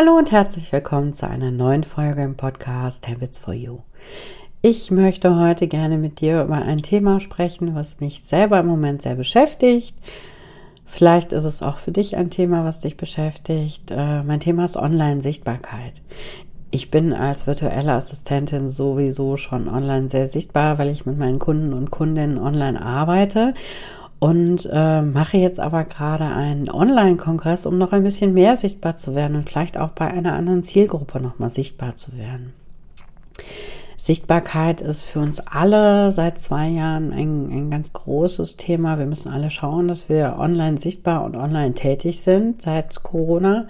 Hallo und herzlich willkommen zu einer neuen Folge im Podcast Habits for You. Ich möchte heute gerne mit dir über ein Thema sprechen, was mich selber im Moment sehr beschäftigt. Vielleicht ist es auch für dich ein Thema, was dich beschäftigt. Äh, mein Thema ist Online-Sichtbarkeit. Ich bin als virtuelle Assistentin sowieso schon online sehr sichtbar, weil ich mit meinen Kunden und Kundinnen online arbeite und äh, mache jetzt aber gerade einen Online-Kongress, um noch ein bisschen mehr sichtbar zu werden und vielleicht auch bei einer anderen Zielgruppe nochmal sichtbar zu werden. Sichtbarkeit ist für uns alle seit zwei Jahren ein, ein ganz großes Thema. Wir müssen alle schauen, dass wir online sichtbar und online tätig sind seit Corona.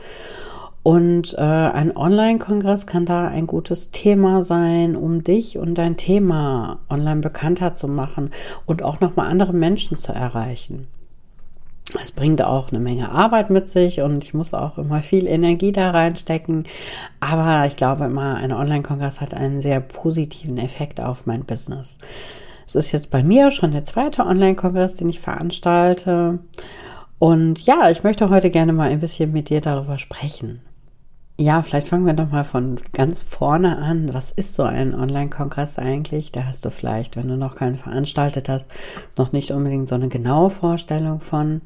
Und äh, ein Online-Kongress kann da ein gutes Thema sein, um dich und dein Thema online bekannter zu machen und auch nochmal andere Menschen zu erreichen. Es bringt auch eine Menge Arbeit mit sich und ich muss auch immer viel Energie da reinstecken. Aber ich glaube immer, ein Online-Kongress hat einen sehr positiven Effekt auf mein Business. Es ist jetzt bei mir schon der zweite Online-Kongress, den ich veranstalte. Und ja, ich möchte heute gerne mal ein bisschen mit dir darüber sprechen. Ja, vielleicht fangen wir doch mal von ganz vorne an. Was ist so ein Online-Kongress eigentlich? Da hast du vielleicht, wenn du noch keinen veranstaltet hast, noch nicht unbedingt so eine genaue Vorstellung von.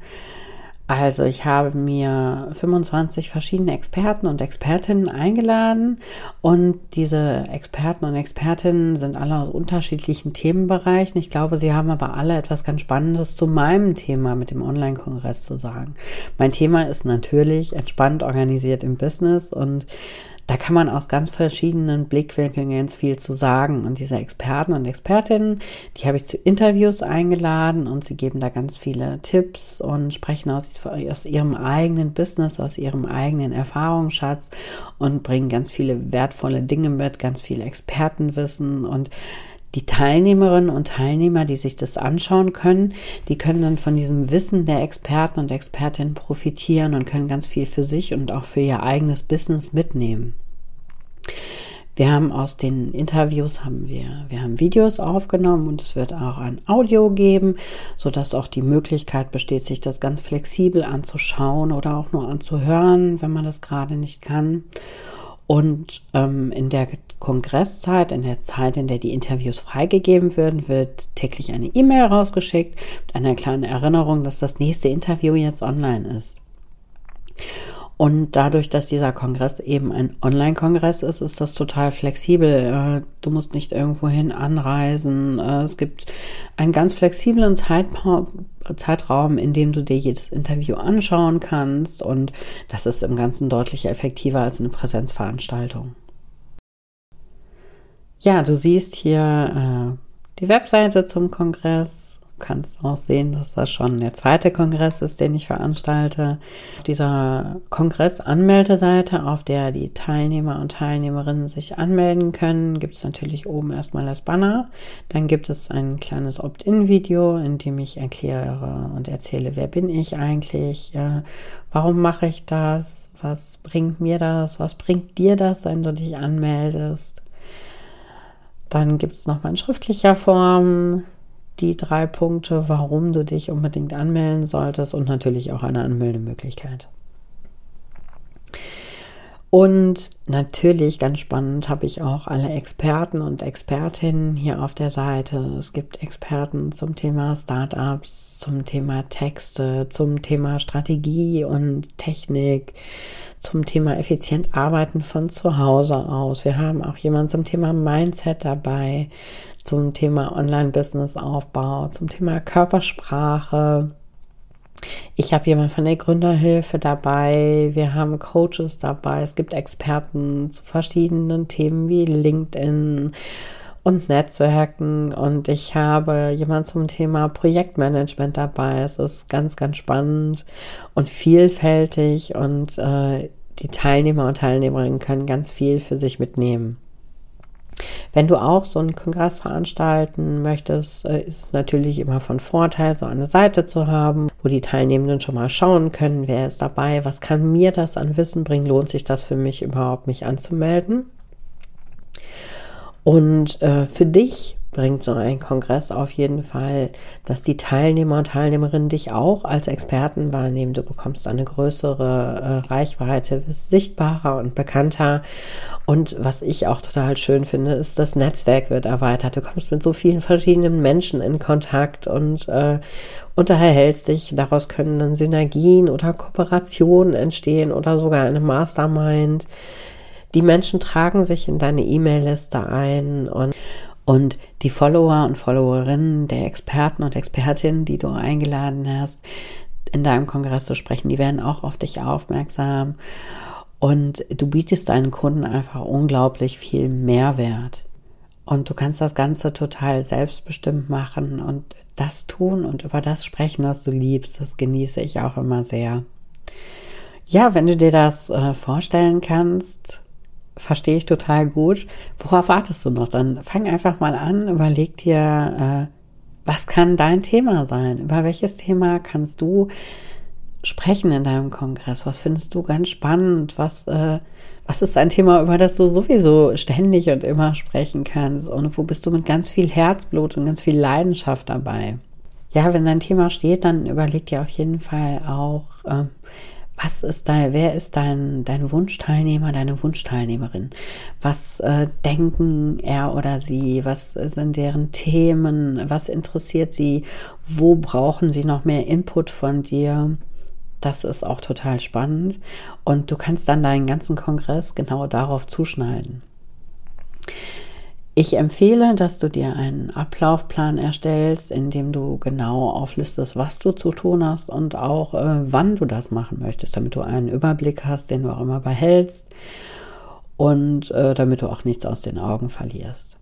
Also ich habe mir 25 verschiedene Experten und Expertinnen eingeladen und diese Experten und Expertinnen sind alle aus unterschiedlichen Themenbereichen. Ich glaube, sie haben aber alle etwas ganz Spannendes zu meinem Thema mit dem Online-Kongress zu sagen. Mein Thema ist natürlich entspannt organisiert im Business und da kann man aus ganz verschiedenen Blickwinkeln ganz viel zu sagen. Und diese Experten und Expertinnen, die habe ich zu Interviews eingeladen und sie geben da ganz viele Tipps und sprechen aus, aus ihrem eigenen Business, aus ihrem eigenen Erfahrungsschatz und bringen ganz viele wertvolle Dinge mit, ganz viel Expertenwissen und die Teilnehmerinnen und Teilnehmer, die sich das anschauen können, die können dann von diesem Wissen der Experten und Expertinnen profitieren und können ganz viel für sich und auch für ihr eigenes Business mitnehmen. Wir haben aus den Interviews haben wir, wir haben Videos aufgenommen und es wird auch ein Audio geben, so dass auch die Möglichkeit besteht, sich das ganz flexibel anzuschauen oder auch nur anzuhören, wenn man das gerade nicht kann. Und ähm, in der Kongresszeit, in der Zeit, in der die Interviews freigegeben werden, wird täglich eine E-Mail rausgeschickt mit einer kleinen Erinnerung, dass das nächste Interview jetzt online ist. Und dadurch, dass dieser Kongress eben ein Online-Kongress ist, ist das total flexibel. Äh, du musst nicht irgendwohin anreisen. Äh, es gibt einen ganz flexiblen Zeitraum, in dem du dir jedes Interview anschauen kannst. Und das ist im Ganzen deutlich effektiver als eine Präsenzveranstaltung. Ja, du siehst hier äh, die Webseite zum Kongress kannst auch sehen, dass das schon der zweite Kongress ist, den ich veranstalte. Auf dieser Kongress-Anmeldeseite, auf der die Teilnehmer und Teilnehmerinnen sich anmelden können, gibt es natürlich oben erstmal das Banner. Dann gibt es ein kleines Opt-in-Video, in dem ich erkläre und erzähle, wer bin ich eigentlich, warum mache ich das, was bringt mir das, was bringt dir das, wenn du dich anmeldest. Dann gibt es nochmal in schriftlicher Form die drei Punkte, warum du dich unbedingt anmelden solltest und natürlich auch eine Anmeldemöglichkeit. Und natürlich, ganz spannend, habe ich auch alle Experten und Expertinnen hier auf der Seite. Es gibt Experten zum Thema Startups, zum Thema Texte, zum Thema Strategie und Technik, zum Thema effizient arbeiten von zu Hause aus. Wir haben auch jemanden zum Thema Mindset dabei, zum Thema Online-Business-Aufbau, zum Thema Körpersprache. Ich habe jemanden von der Gründerhilfe dabei. Wir haben Coaches dabei. Es gibt Experten zu verschiedenen Themen wie LinkedIn und Netzwerken. Und ich habe jemanden zum Thema Projektmanagement dabei. Es ist ganz, ganz spannend und vielfältig. Und äh, die Teilnehmer und Teilnehmerinnen können ganz viel für sich mitnehmen. Wenn du auch so einen Kongress veranstalten möchtest, äh, ist es natürlich immer von Vorteil, so eine Seite zu haben, wo die Teilnehmenden schon mal schauen können, wer ist dabei, was kann mir das an Wissen bringen, lohnt sich das für mich überhaupt, mich anzumelden. Und äh, für dich bringt so ein Kongress auf jeden Fall, dass die Teilnehmer und Teilnehmerinnen dich auch als Experten wahrnehmen. Du bekommst eine größere äh, Reichweite, bist sichtbarer und bekannter. Und was ich auch total schön finde, ist, das Netzwerk wird erweitert. Du kommst mit so vielen verschiedenen Menschen in Kontakt und äh, unterhältst dich. Daraus können dann Synergien oder Kooperationen entstehen oder sogar eine Mastermind. Die Menschen tragen sich in deine E-Mail-Liste ein und und die Follower und Followerinnen der Experten und Expertinnen, die du eingeladen hast, in deinem Kongress zu sprechen, die werden auch auf dich aufmerksam. Und du bietest deinen Kunden einfach unglaublich viel Mehrwert. Und du kannst das Ganze total selbstbestimmt machen und das tun und über das sprechen, was du liebst. Das genieße ich auch immer sehr. Ja, wenn du dir das äh, vorstellen kannst, verstehe ich total gut. Worauf wartest du noch? Dann fang einfach mal an, überleg dir, äh, was kann dein Thema sein? Über welches Thema kannst du sprechen in deinem Kongress? Was findest du ganz spannend? Was, äh, was ist ein Thema, über das du sowieso ständig und immer sprechen kannst? Und wo bist du mit ganz viel Herzblut und ganz viel Leidenschaft dabei? Ja, wenn dein Thema steht, dann überleg dir auf jeden Fall auch, äh, was ist dein, wer ist dein, dein Wunschteilnehmer, deine Wunschteilnehmerin? Was äh, denken er oder sie? Was sind deren Themen? Was interessiert sie? Wo brauchen sie noch mehr Input von dir? Das ist auch total spannend. Und du kannst dann deinen ganzen Kongress genau darauf zuschneiden. Ich empfehle, dass du dir einen Ablaufplan erstellst, in dem du genau auflistest, was du zu tun hast und auch äh, wann du das machen möchtest, damit du einen Überblick hast, den du auch immer behältst und äh, damit du auch nichts aus den Augen verlierst.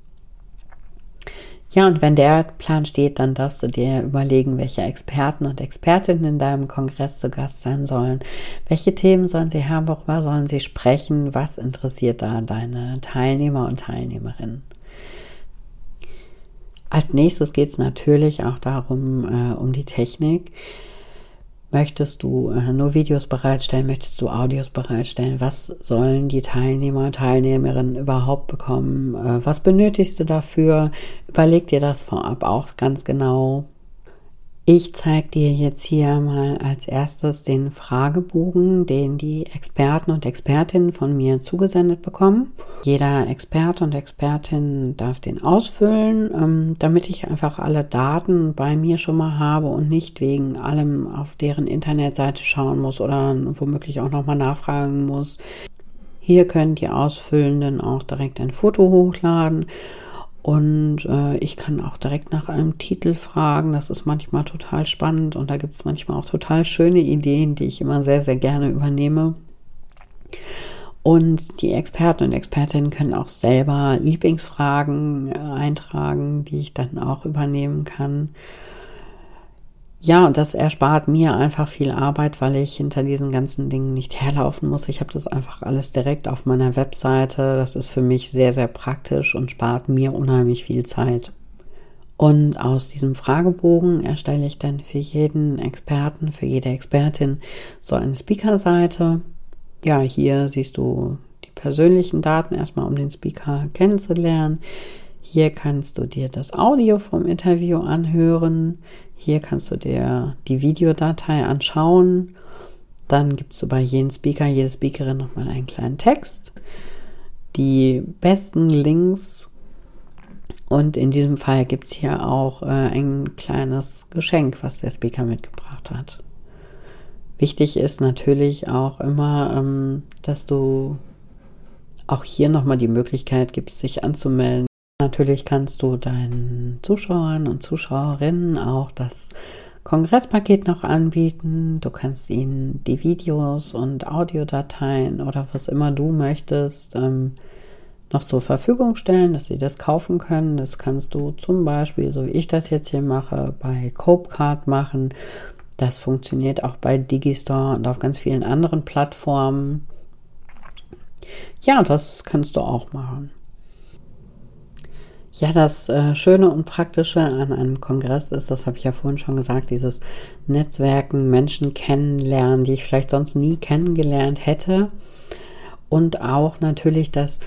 Ja, und wenn der Plan steht, dann darfst du dir überlegen, welche Experten und Expertinnen in deinem Kongress zu Gast sein sollen. Welche Themen sollen sie haben, worüber sollen sie sprechen, was interessiert da deine Teilnehmer und Teilnehmerinnen. Als nächstes geht es natürlich auch darum, äh, um die Technik. Möchtest du äh, nur Videos bereitstellen? Möchtest du Audios bereitstellen? Was sollen die Teilnehmer Teilnehmerinnen überhaupt bekommen? Äh, was benötigst du dafür? Überleg dir das vorab auch ganz genau. Ich zeige dir jetzt hier mal als erstes den Fragebogen, den die Experten und Expertinnen von mir zugesendet bekommen. Jeder Experte und Expertin darf den ausfüllen, ähm, damit ich einfach alle Daten bei mir schon mal habe und nicht wegen allem auf deren Internetseite schauen muss oder womöglich auch nochmal nachfragen muss. Hier können die Ausfüllenden auch direkt ein Foto hochladen und äh, ich kann auch direkt nach einem Titel fragen. Das ist manchmal total spannend und da gibt es manchmal auch total schöne Ideen, die ich immer sehr, sehr gerne übernehme. Und die Experten und Expertinnen können auch selber Lieblingsfragen äh, eintragen, die ich dann auch übernehmen kann. Ja, und das erspart mir einfach viel Arbeit, weil ich hinter diesen ganzen Dingen nicht herlaufen muss. Ich habe das einfach alles direkt auf meiner Webseite. Das ist für mich sehr, sehr praktisch und spart mir unheimlich viel Zeit. Und aus diesem Fragebogen erstelle ich dann für jeden Experten, für jede Expertin so eine Speaker-Seite. Ja, hier siehst du die persönlichen Daten erstmal, um den Speaker kennenzulernen. Hier kannst du dir das Audio vom Interview anhören. Hier kannst du dir die Videodatei anschauen. Dann gibst du bei jedem Speaker, jede Speakerin nochmal einen kleinen Text. Die besten Links. Und in diesem Fall gibt es hier auch äh, ein kleines Geschenk, was der Speaker mitgebracht hat. Wichtig ist natürlich auch immer, ähm, dass du auch hier nochmal die Möglichkeit gibst, sich anzumelden. Natürlich kannst du deinen Zuschauern und Zuschauerinnen auch das Kongresspaket noch anbieten. Du kannst ihnen die Videos und Audiodateien oder was immer du möchtest ähm, noch zur Verfügung stellen, dass sie das kaufen können. Das kannst du zum Beispiel, so wie ich das jetzt hier mache, bei Copecard machen. Das funktioniert auch bei Digistore und auf ganz vielen anderen Plattformen. Ja, das kannst du auch machen. Ja, das äh, Schöne und Praktische an einem Kongress ist, das habe ich ja vorhin schon gesagt, dieses Netzwerken, Menschen kennenlernen, die ich vielleicht sonst nie kennengelernt hätte. Und auch natürlich, dass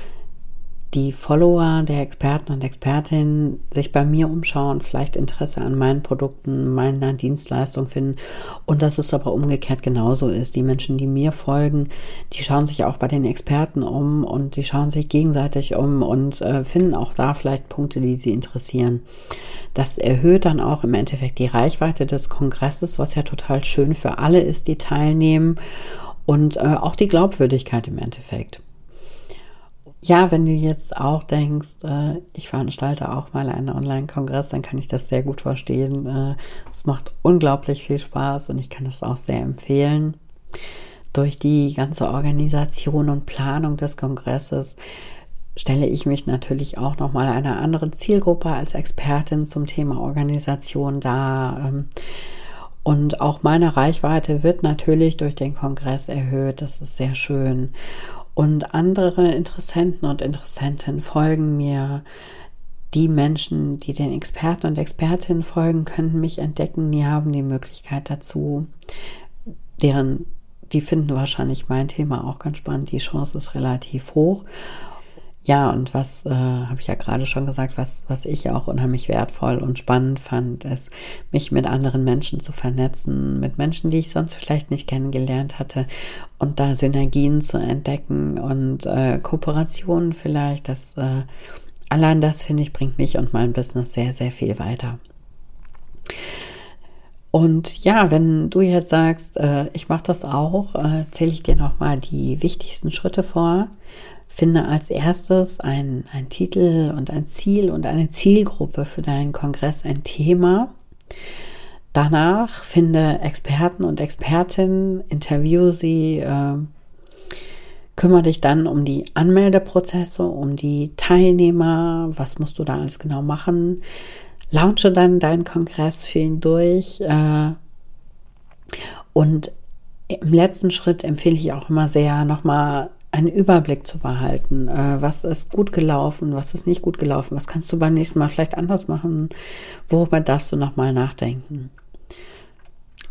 die Follower der Experten und Expertinnen sich bei mir umschauen, vielleicht Interesse an meinen Produkten, meiner Dienstleistung finden und dass es aber umgekehrt genauso ist. Die Menschen, die mir folgen, die schauen sich auch bei den Experten um und die schauen sich gegenseitig um und äh, finden auch da vielleicht Punkte, die sie interessieren. Das erhöht dann auch im Endeffekt die Reichweite des Kongresses, was ja total schön für alle ist, die teilnehmen und äh, auch die Glaubwürdigkeit im Endeffekt. Ja, wenn du jetzt auch denkst, äh, ich veranstalte auch mal einen Online-Kongress, dann kann ich das sehr gut verstehen. Äh, es macht unglaublich viel Spaß und ich kann es auch sehr empfehlen. Durch die ganze Organisation und Planung des Kongresses stelle ich mich natürlich auch noch mal einer anderen Zielgruppe als Expertin zum Thema Organisation dar. Ähm, und auch meine Reichweite wird natürlich durch den Kongress erhöht. Das ist sehr schön. Und andere Interessenten und Interessenten folgen mir. Die Menschen, die den Experten und Expertinnen folgen, können mich entdecken. Die haben die Möglichkeit dazu. Deren, die finden wahrscheinlich mein Thema auch ganz spannend. Die Chance ist relativ hoch. Ja, und was äh, habe ich ja gerade schon gesagt, was, was ich auch unheimlich wertvoll und spannend fand, ist, mich mit anderen Menschen zu vernetzen, mit Menschen, die ich sonst vielleicht nicht kennengelernt hatte und da Synergien zu entdecken und äh, Kooperationen vielleicht. Das äh, allein das finde ich bringt mich und mein Business sehr, sehr viel weiter. Und ja, wenn du jetzt sagst, äh, ich mache das auch, äh, zähle ich dir nochmal die wichtigsten Schritte vor Finde als erstes ein, ein Titel und ein Ziel und eine Zielgruppe für deinen Kongress, ein Thema. Danach finde Experten und Expertinnen, interview sie, äh, kümmere dich dann um die Anmeldeprozesse, um die Teilnehmer, was musst du da alles genau machen, launche dann deinen Kongress für ihn durch äh, und im letzten Schritt empfehle ich auch immer sehr, nochmal einen Überblick zu behalten. Äh, was ist gut gelaufen, was ist nicht gut gelaufen, was kannst du beim nächsten Mal vielleicht anders machen, worüber darfst du nochmal nachdenken.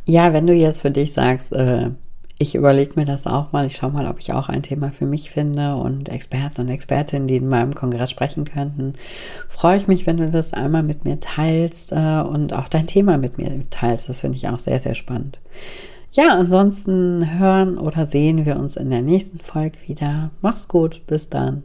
Ja, wenn du jetzt für dich sagst, äh, ich überlege mir das auch mal, ich schaue mal, ob ich auch ein Thema für mich finde und Experten und Expertinnen, die in meinem Kongress sprechen könnten, freue ich mich, wenn du das einmal mit mir teilst äh, und auch dein Thema mit mir teilst. Das finde ich auch sehr, sehr spannend. Ja, ansonsten hören oder sehen wir uns in der nächsten Folge wieder. Mach's gut, bis dann.